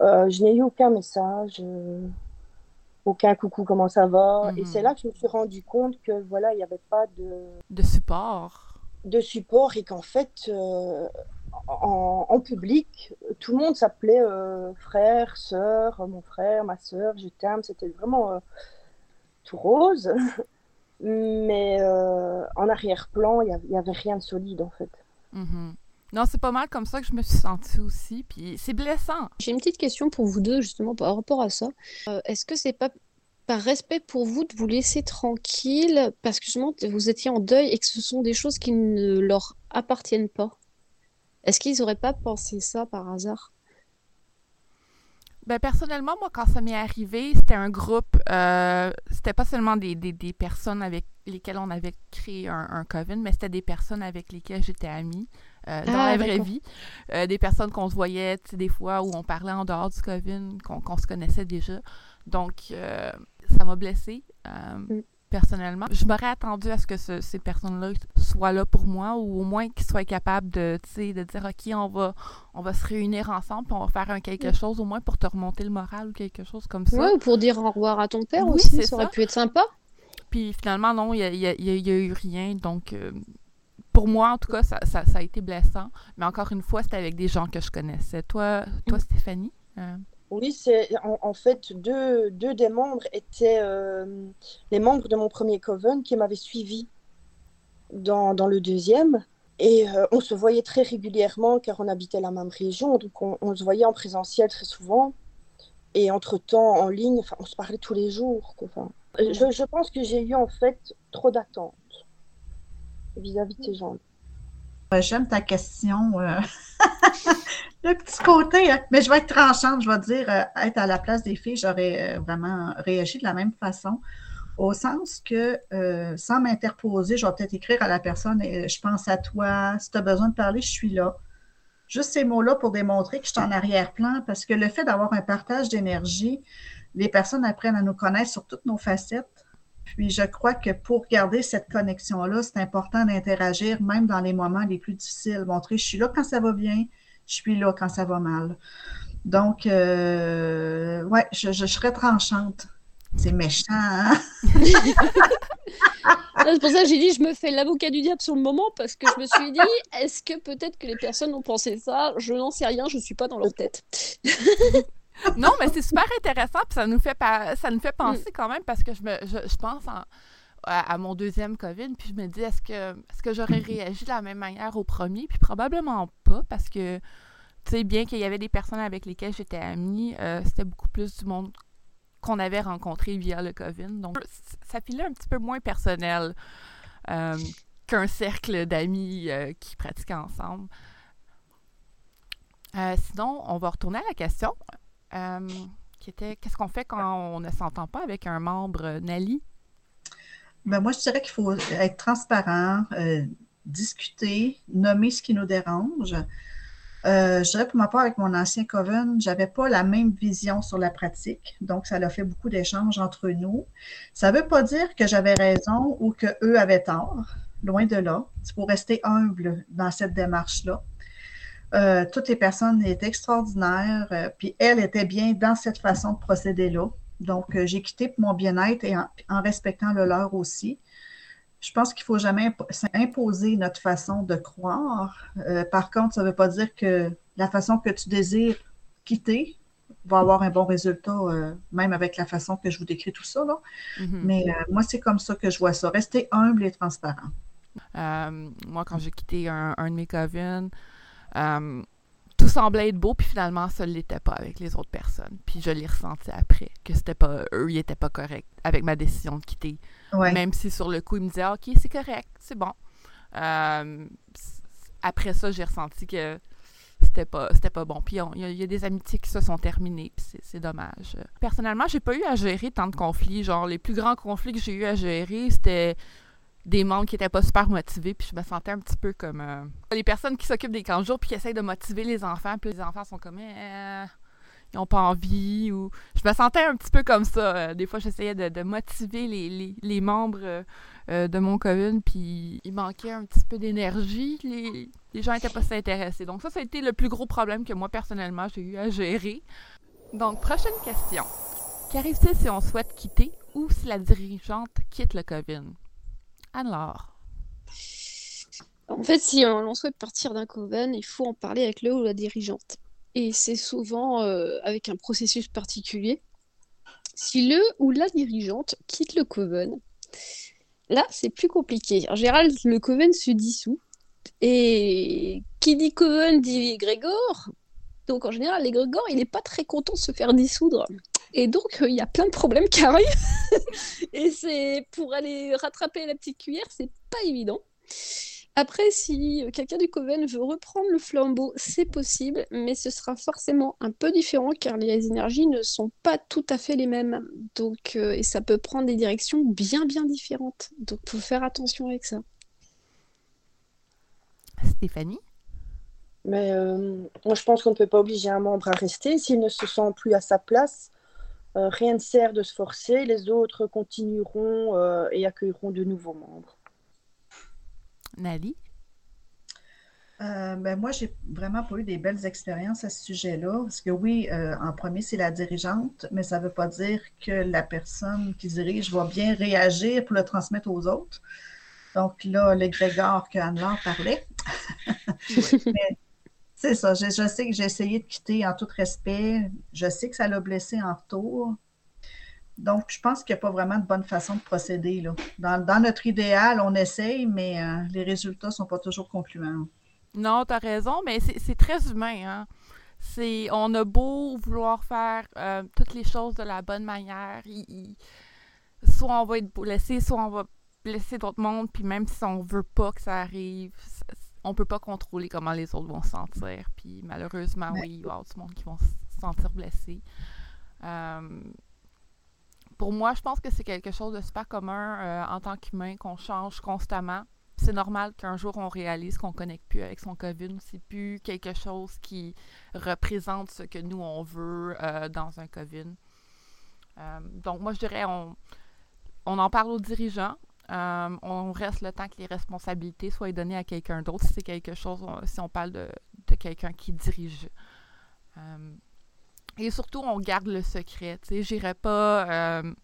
Euh, je n'ai eu aucun message, euh, aucun coucou, comment ça va. Et Mhm. c'est là que je me suis rendu compte que voilà, il n'y avait pas de, De support. de support et qu'en fait, euh, en, en public, tout le monde s'appelait frère, sœur, mon frère, ma sœur, je t'aime. C'était vraiment tout rose. Mais euh, en arrière-plan, il n'y avait rien de solide en fait. Mhm. Non, c'est pas mal comme ça que je me suis sentie aussi. Puis c'est blessant. J'ai une petite question pour vous deux, justement, par rapport à ça. Euh, est-ce que c'est pas par respect pour vous de vous laisser tranquille parce que justement vous étiez en deuil et que ce sont des choses qui ne leur appartiennent pas? Est-ce qu'ils n'auraient pas pensé ça par hasard? Ben, personnellement, moi, quand ça m'est arrivé, c'était un groupe. euh, c'était pas seulement des, des, des personnes avec lesquelles on avait créé un, un coven, mais c'était des personnes avec lesquelles j'étais amie euh, dans Ah, la vraie vie. Euh, des personnes qu'on se voyait, des fois où on parlait en dehors du coven, qu'on se connaissait déjà. Donc, ça m'a blessée. Mm. Personnellement, je m'aurais attendu à ce que ce- ces personnes-là soient là pour moi ou au moins qu'ils soient capables de, de dire OK, on va, on va se réunir ensemble puis on va faire un quelque chose au moins pour te remonter le moral ou quelque chose comme ça. Ouais, ou pour dire au revoir à ton père Oui, aussi, ça aurait pu être sympa. Puis finalement, non, il y a, eu rien. Donc, euh, pour moi, en tout cas, ça, ça- ça a été blessant. Mais encore une fois, c'était avec des gens que je connaissais. Toi, toi Stéphanie? euh, Oui, c'est en, fait deux, deux des membres étaient euh, les membres de mon premier coven qui m'avaient suivi dans, dans le deuxième. Et euh, on se voyait très régulièrement car on habitait la même région, donc on, se voyait en présentiel très souvent. Et entre-temps, en ligne, on se parlait tous les jours. quoi. Enfin, je, je pense que j'ai eu en fait trop d'attentes vis-à-vis de ces gens. J'aime ta question. euh, Le petit côté, hein. mais je vais être tranchante, je vais dire, euh, être à la place des filles, j'aurais euh, vraiment réagi de la même façon, au sens que, euh, sans m'interposer, je vais peut-être écrire à la personne, je pense à toi, si tu as besoin de parler, je suis là. Juste ces mots-là pour démontrer que je suis en arrière-plan, parce que le fait d'avoir un partage d'énergie, les personnes apprennent à nous connaître sur toutes nos facettes. Puis je crois que pour garder cette connexion-là, c'est important d'interagir même dans les moments les plus difficiles. Montrer, je suis là quand ça va bien, je suis là quand ça va mal. Donc, euh, ouais, je, je serais tranchante. C'est méchant, hein? C'est pour ça que j'ai dit je me fais l'avocat du diable sur le moment parce que je me suis dit est-ce que peut-être que les personnes ont pensé ça? Je n'en sais rien, je suis pas dans leur tête. non, mais c'est super intéressant, puis ça nous fait, ça nous fait penser quand même, parce que je, me, je, pense à, mon deuxième COVID, puis je me dis, est-ce que, est que j'aurais réagi de la même manière au premier? Puis probablement pas, parce que, tu sais, bien qu'il y avait des personnes avec lesquelles j'étais amie, euh, c'était beaucoup plus du monde qu'on avait rencontré via le COVID. Donc, ça filait un petit peu moins personnel euh, qu'un cercle d'amis euh, qui pratiquaient ensemble. sinon, on va retourner à la question. qui était qu'est-ce qu'on fait quand on ne s'entend pas avec un membre Nali? Ben moi, je dirais qu'il faut être transparent, euh, discuter, nommer ce qui nous dérange. Euh, je dirais pour ma part, avec mon ancien Coven, je n'avais pas la même vision sur la pratique, donc ça a fait beaucoup d'échanges entre nous. Ça ne veut pas dire que j'avais raison ou qu'eux avaient tort, loin de là. Il faut rester humble dans cette démarche-là. Euh, toutes les personnes étaient extraordinaires, puis elles étaient bien dans cette façon de procéder-là. Donc, euh, j'ai quitté pour mon bien-être et en, respectant le leur aussi. Je pense qu'il ne faut jamais imposer notre façon de croire. Euh, par contre, ça ne veut pas dire que la façon que tu désires quitter va avoir un bon résultat, euh, même avec la façon que je vous décris tout ça. Mm-hmm. Mais moi, c'est comme ça que je vois ça. Rester humble et transparent. moi, quand j'ai quitté un, de mes covins, tout semblait être beau, puis finalement, ça ne l'était pas avec les autres personnes. Puis je l'ai ressenti après, que c'était pas eux, ils n'étaient pas corrects avec ma décision de quitter. Même si sur le coup, ils me disaient OK, c'est correct, c'est bon. Euh, après ça, j'ai ressenti que c'était pas c'était pas bon. Puis il y, a des amitiés qui se sont terminées, puis c'est dommage. Personnellement, j'ai pas eu à gérer tant de conflits. Genre, les plus grands conflits que j'ai eu à gérer, c'était des membres qui n'étaient pas super motivés, puis je me sentais un petit peu comme euh, les personnes qui s'occupent des camps de jour puis qui essayent de motiver les enfants, puis les enfants sont comme eh, ils n'ont pas envie ou je me sentais un petit peu comme ça. Euh, des fois, j'essayais de, motiver les, membres euh, de mon commune, puis il manquait un petit peu d'énergie. Les, les gens n'étaient pas si intéressés. Donc ça, ça a été le plus gros problème que moi personnellement j'ai eu à gérer. Donc prochaine question. Qu'arrive-t-il si on souhaite quitter ou si la dirigeante quitte le coven? Alors En fait, si on, souhaite partir d'un coven, il faut en parler avec le ou la dirigeante. Et c'est souvent euh, avec un processus particulier. Si le ou la dirigeante quitte le coven, là, c'est plus compliqué. En général, le coven se dissout. Et qui dit coven dit Grégor. Donc en général, l'égrégore, il n'est pas très content de se faire dissoudre. Et donc, euh, il y a plein de problèmes qui arrivent. et c'est pour aller rattraper la petite cuillère, c'est pas évident. Après, si euh, quelqu'un du Coven veut reprendre le flambeau, c'est possible, mais ce sera forcément un peu différent car les énergies ne sont pas tout à fait les mêmes. Donc, euh, et ça peut prendre des directions bien bien différentes. Donc, faut faire attention avec ça. Stéphanie? Mais moi, je pense qu'on ne peut pas obliger un membre à rester s'il ne se sent plus à sa place. Euh, rien ne sert de se forcer, les autres continueront euh, et accueilleront de nouveaux membres. Nali? Euh, ben moi, j'ai vraiment pas eu des belles expériences à ce sujet-là. Parce que oui, en premier, c'est la dirigeante, mais ça ne veut pas dire que la personne qui dirige va bien réagir pour le transmettre aux autres. Donc là, l'égrégore que Anne-Laure parlait. C'est ça. Je, sais que j'ai essayé de quitter en tout respect. Je sais que ça l'a blessé en retour. Donc, je pense qu'il n'y a pas vraiment de bonne façon de procéder. Là. Dans, notre idéal, on essaye, mais euh, les résultats ne sont pas toujours concluants. Non, tu as raison, mais c'est très humain. Hein? on a beau vouloir faire euh, toutes les choses de la bonne manière. soit on va être blessé, soit on va blesser d'autres mondes, puis même si on veut pas que ça arrive, on peut pas contrôler comment les autres vont se sentir. Puis malheureusement, oui, il y a du monde qui vont se sentir blessés. Euh, pour moi, je pense que c'est quelque chose de super commun euh, en tant qu'humain, qu'on change constamment. C'est normal qu'un jour on réalise qu'on ne connecte plus avec son COVID, c'est plus quelque chose qui représente ce que nous on veut euh, dans un COVID. donc moi je dirais on, on en parle aux dirigeants, euh, on reste le temps que les responsabilités soient données à quelqu'un d'autre si c'est quelque chose, si on parle de, quelqu'un qui dirige. Euh, et surtout, on garde le secret. Je n'irais pas euh,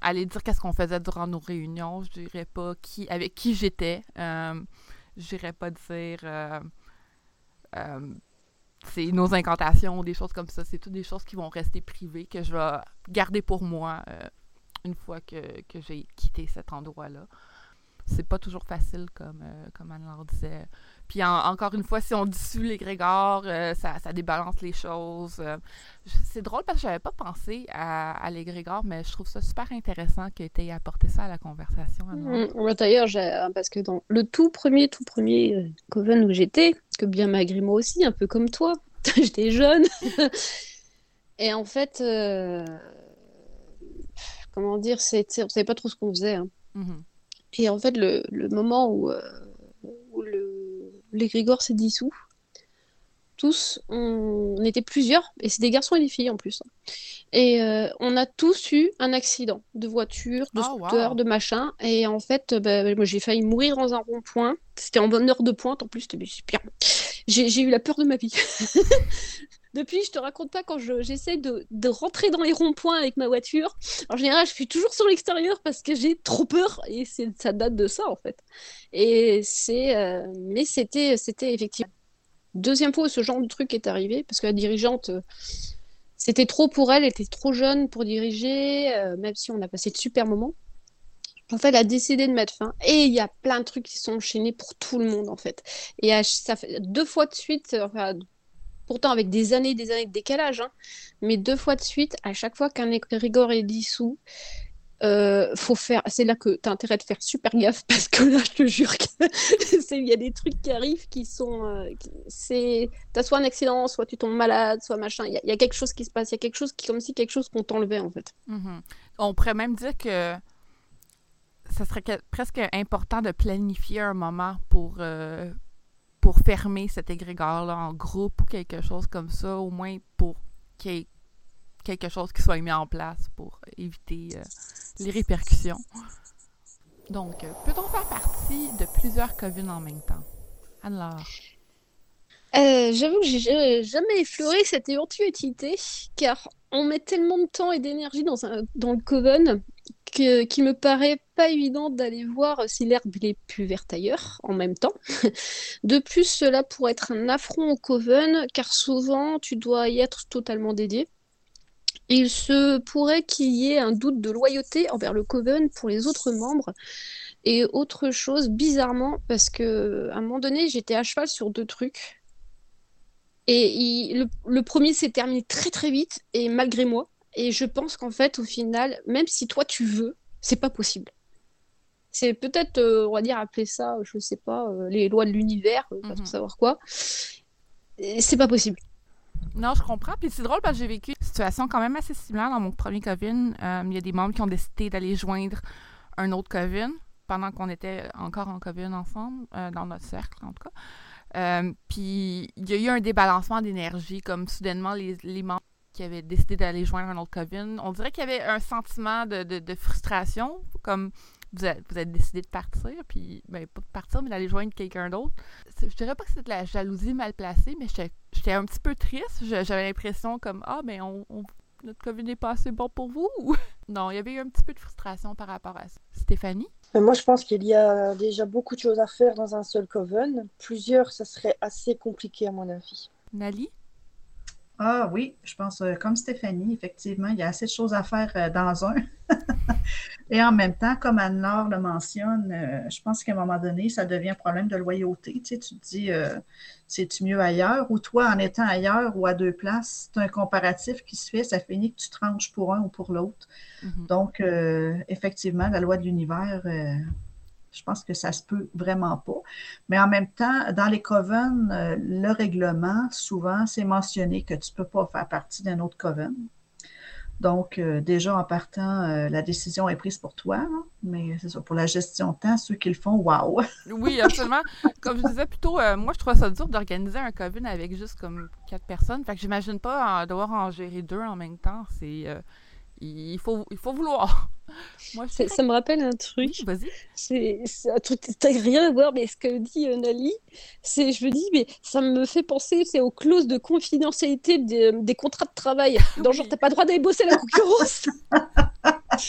aller dire qu'est-ce qu'on faisait durant nos réunions. Je dirais pas qui, avec qui j'étais. je n'irais pas dire nos incantations, des choses comme ça. C'est toutes des choses qui vont rester privées, que je vais garder pour moi une fois que, j'ai quitté cet endroit-là. C'est pas toujours facile, comme, euh, comme Anne leur disait. Puis encore une fois, si on dissout les grégores, euh, ça, ça, débalance les choses. c'est drôle parce que j'avais pas pensé à, à l'égrégore, mais je trouve ça super intéressant que tu aies apporté ça à la conversation. Mmh, D'ailleurs, parce que dans le tout premier, tout premier Coven où j'étais, que bien malgré moi aussi, un peu comme toi, j'étais jeune. Et en fait, euh, comment dire, on ne savait pas trop ce qu'on faisait. Hein. Mhm. Et en fait, le, moment où, euh, où l'égrégore s'est dissous, tous, on, était plusieurs, et c'est des garçons et des filles en plus. Hein. Et euh, on a tous eu un accident de voiture, de oh, scooter, de machin. Et en fait, bah, moi j'ai failli mourir dans un rond-point. C'était en bonne heure de pointe en plus, c'était super. J'ai eu la peur de ma vie. Depuis, je te raconte pas quand j'essaie de, rentrer dans les ronds-points avec ma voiture. En général, je suis toujours sur l'extérieur parce que j'ai trop peur et ça date de ça en fait. Et c'est, euh, mais c'était, c'était effectivement deuxième fois où ce genre de truc est arrivé, parce que la dirigeante, euh, c'était trop pour elle, elle était trop jeune pour diriger, euh, même si on a passé de super moments. En fait, elle a décidé de mettre fin. Et il y a plein de trucs qui sont enchaînés pour tout le monde, en fait. Et ça fait deux fois de suite, pourtant avec des années des années de décalage, hein, mais deux fois de suite, à chaque fois qu'un égrégore est dissous, euh, faut faire, c'est là que tu as intérêt de faire super gaffe parce que là, je te jure qu'il y a des trucs qui arrivent qui sont. Euh, c'est, t'as soit un accident, soit tu tombes malade, soit machin. Il y, a quelque chose qui se passe, il y a quelque chose qui, comme si quelque chose qu'on t'enlevait en fait. Mm-hmm. On pourrait même dire que ça serait presque important de planifier un moment pour. Euh, pour fermer cet égrégore-là en groupe ou quelque chose comme ça, au moins pour qu'il y ait quelque chose qui soit mis en place pour éviter euh, les répercussions. Donc, euh, peut-on faire partie de plusieurs COVID en même temps? Alors. Euh, J'avoue que j'ai jamais effleuré cette éventualité, car on met tellement de temps et d'énergie dans, dans le Coven qu'il me paraît pas évident d'aller voir si l'herbe est plus verte ailleurs en même temps. De plus, cela pourrait être un affront au Coven, car souvent tu dois y être totalement dédié il se pourrait qu'il y ait un doute de loyauté envers le Coven pour les autres membres. Et autre chose, bizarrement, parce que à un moment donné, j'étais à cheval sur deux trucs. Et le, premier s'est terminé très très vite, et malgré moi. Et je pense qu'en fait, au final, même si toi tu veux, c'est pas possible. C'est peut-être, euh, on va dire, appeler ça, je sais pas, euh, les lois de l'univers, euh, pas mhm. savoir quoi. C'est pas possible. Non, je comprends. Puis c'est drôle parce que j'ai vécu une situation quand même assez similaire dans mon premier. Euh, il y a des membres qui ont décidé d'aller joindre un autre Coven pendant qu'on était encore en Coven ensemble, euh, dans notre cercle en tout cas. Euh, puis il y a eu un débalancement d'énergie, comme soudainement les, les, membres qui avaient décidé d'aller joindre un autre Coven, on dirait qu'il y avait un sentiment de, de, de frustration, comme vous avez, décidé de partir, puis ben, pas de partir, mais d'aller joindre quelqu'un d'autre. Je dirais pas que c'est de la jalousie mal placée, mais j'étais un petit peu triste. J'avais l'impression comme Ah, mais on, notre COVID n'est pas assez bon pour vous. non, il y avait eu un petit peu de frustration par rapport à ça. Stéphanie? Moi, je pense qu'il y a déjà beaucoup de choses à faire dans un seul coven. Plusieurs, ça serait assez compliqué à mon avis. Nali? Ah oui, je pense euh, comme Stéphanie, effectivement, il y a assez de choses à faire euh, dans un. Et en même temps, comme Anne-Laure le mentionne, euh, je pense qu'à un moment donné, ça devient un problème de loyauté. Tu, sais, tu te dis, c'est-tu mieux ailleurs? Ou toi, en étant ailleurs ou à deux places, c'est un comparatif qui se fait, ça finit que tu tranches pour un ou pour l'autre. Mm-hmm. Donc, effectivement, la loi de l'univers je pense que ça se peut vraiment pas. Mais en même temps, dans les coven, euh, le règlement, souvent, c'est mentionné que tu ne peux pas faire partie d'un autre coven. Donc, euh, déjà en partant, euh, la décision est prise pour toi, mais c'est ça, pour la gestion de temps, ceux qui le font, waouh! oui, absolument. Comme je disais plutôt, moi, je trouve ça dur d'organiser un coven avec juste comme quatre personnes. Fait que j'imagine pas devoir en gérer deux en même temps. C'est il faut, il faut vouloir. Moi, ça me rappelle un truc. vas-y. C'est un truc, qui rien à voir, mais ce que dit euh, Nali, c'est, je me dis, mais ça me fait penser, c'est aux clauses de confidentialité des, contrats de travail. Dans genre, t'as pas le droit d'aller bosser la concurrence.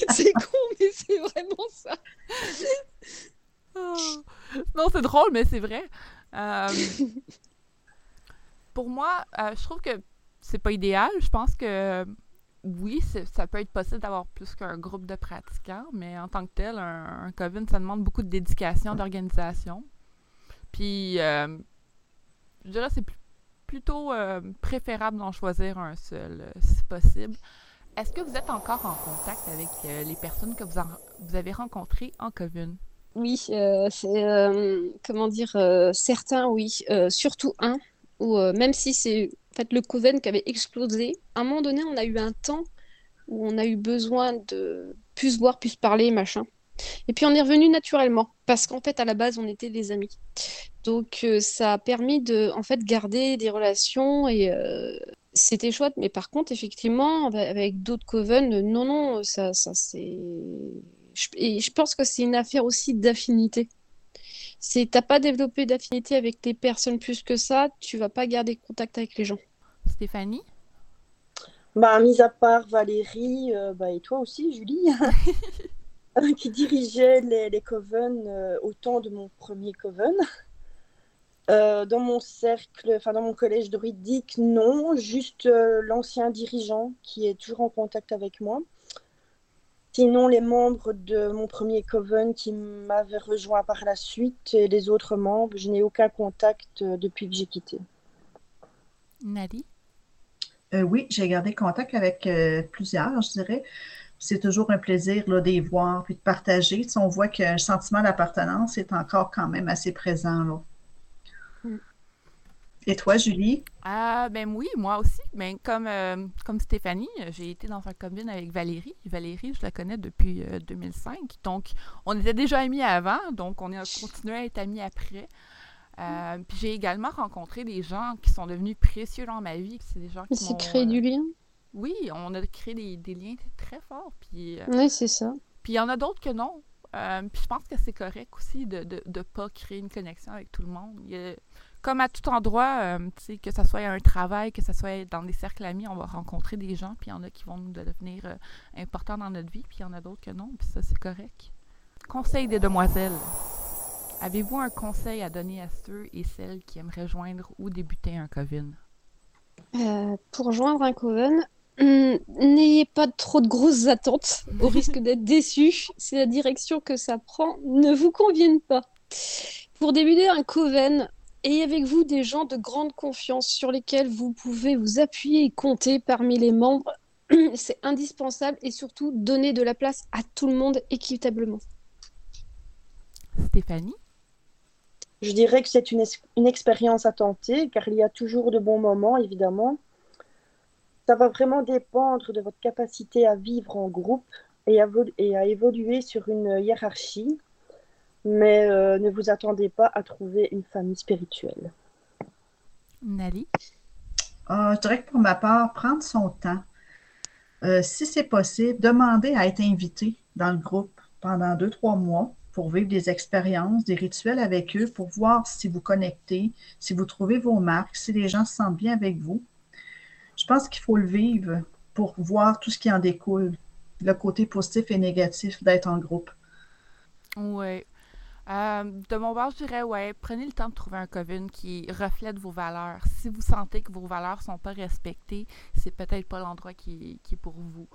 c'est con, mais c'est vraiment ça. Oh. Non, c'est drôle, mais c'est vrai. Euh, pour moi, euh, je trouve que c'est pas idéal. Je pense que oui, ça peut être possible d'avoir plus qu'un groupe de pratiquants, mais en tant que tel, un, un COVID, ça demande beaucoup de dédication, d'organisation. Puis, euh, je dirais c'est plutôt euh, préférable d'en choisir un seul, euh, si possible. Est-ce que vous êtes encore en contact avec les personnes que vous, vous avez rencontrées en COVID? Oui, c'est, comment dire, certains, oui. surtout un, où même si c'est en fait, le Coven qui avait explosé, à un moment donné, on a eu un temps où on a eu besoin de plus voir, plus parler, machin. Et puis on est revenu naturellement, parce qu'en fait, à la base, on était des amis. Donc euh, ça a permis de en fait, garder des relations et euh, c'était chouette. Mais par contre, effectivement, avec d'autres coven, non, non, ça, ça c'est. Et je pense que c'est une affaire aussi d'affinité. Si t'as pas développé d'affinité avec les personnes plus que ça, tu vas pas garder contact avec les gens. Stéphanie Bah, mis à part Valérie, euh, bah, et toi aussi, Julie, qui dirigeait les, les coven euh, au temps de mon premier coven. Euh, dans mon cercle, enfin dans mon collège druidique, non, juste l'ancien dirigeant qui est toujours en contact avec moi. Sinon, les membres de mon premier coven qui m'avaient rejoint par la suite et les autres membres, je n'ai aucun contact depuis que j'ai quitté. Nadie euh, Oui, j'ai gardé contact avec euh, plusieurs, je dirais. C'est toujours un plaisir là, de les voir et de partager. on voit qu'un sentiment d'appartenance est encore quand même assez présent. Là. Et toi, Julie? Ah, ben oui, moi aussi. Ben, comme, euh, comme Stéphanie, j'ai été dans un commune avec Valérie. Valérie, je la connais depuis 2005. Euh, donc, on était déjà amis avant, donc on a continué à être amis après. Euh, puis j'ai également rencontré des gens qui sont devenus précieux dans ma vie. C'est des gens qui C'est créé du lien? Oui, on a créé des, liens très forts. Puis, oui, c'est ça. Puis il y en a d'autres que non. puis je pense que c'est correct aussi de ne de, pas créer une connexion avec tout le monde. Il y a, comme à tout endroit, euh, que ce soit un travail, que ce soit dans des cercles amis, on va rencontrer des gens, puis il y en a qui vont nous devenir euh, importants dans notre vie, puis il y en a d'autres que non, puis ça, c'est correct. Conseil des demoiselles. Avez-vous un conseil à donner à ceux et celles qui aimeraient joindre ou débuter un coven? Euh, pour joindre un coven, hmm, n'ayez pas trop de grosses attentes, au risque d'être déçus si la direction que ça prend ne vous convienne pas. Pour débuter un coven, et avec vous des gens de grande confiance sur lesquels vous pouvez vous appuyer et compter parmi les membres. C'est indispensable et surtout donner de la place à tout le monde équitablement. Stéphanie? Je dirais que c'est une, une, expérience à tenter car il y a toujours de bons moments évidemment. Ça va vraiment dépendre de votre capacité à vivre en groupe et à, et à évoluer sur une hiérarchie mais euh, ne vous attendez pas à trouver une famille spirituelle. Nali? Ah, Je dirais que pour ma part, prendre son temps. Euh, si c'est possible, demander à être invité dans le groupe pendant deux, trois mois pour vivre des expériences, des rituels avec eux, pour voir si vous connectez, si vous trouvez vos marques, si les gens se sentent bien avec vous. Je pense qu'il faut le vivre pour voir tout ce qui en découle, le côté positif et négatif d'être en groupe. Oui, euh, de mon bord, je dirais, ouais, prenez le temps de trouver un coven qui reflète vos valeurs. Si vous sentez que vos valeurs ne sont pas respectées, c'est peut-être pas l'endroit qui, est pour vous.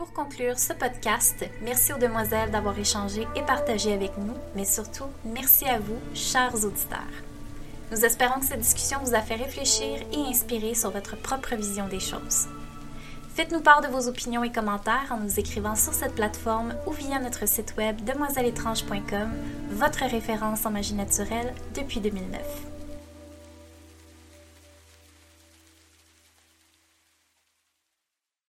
Pour conclure ce podcast, merci aux demoiselles d'avoir échangé et partagé avec nous, mais surtout, merci à vous, chers auditeurs. Nous espérons que cette discussion vous a fait réfléchir et inspirer sur votre propre vision des choses. Faites-nous part de vos opinions et commentaires en nous écrivant sur cette plateforme ou via notre site web demoiselleétrange.com, votre référence en magie naturelle depuis 2009.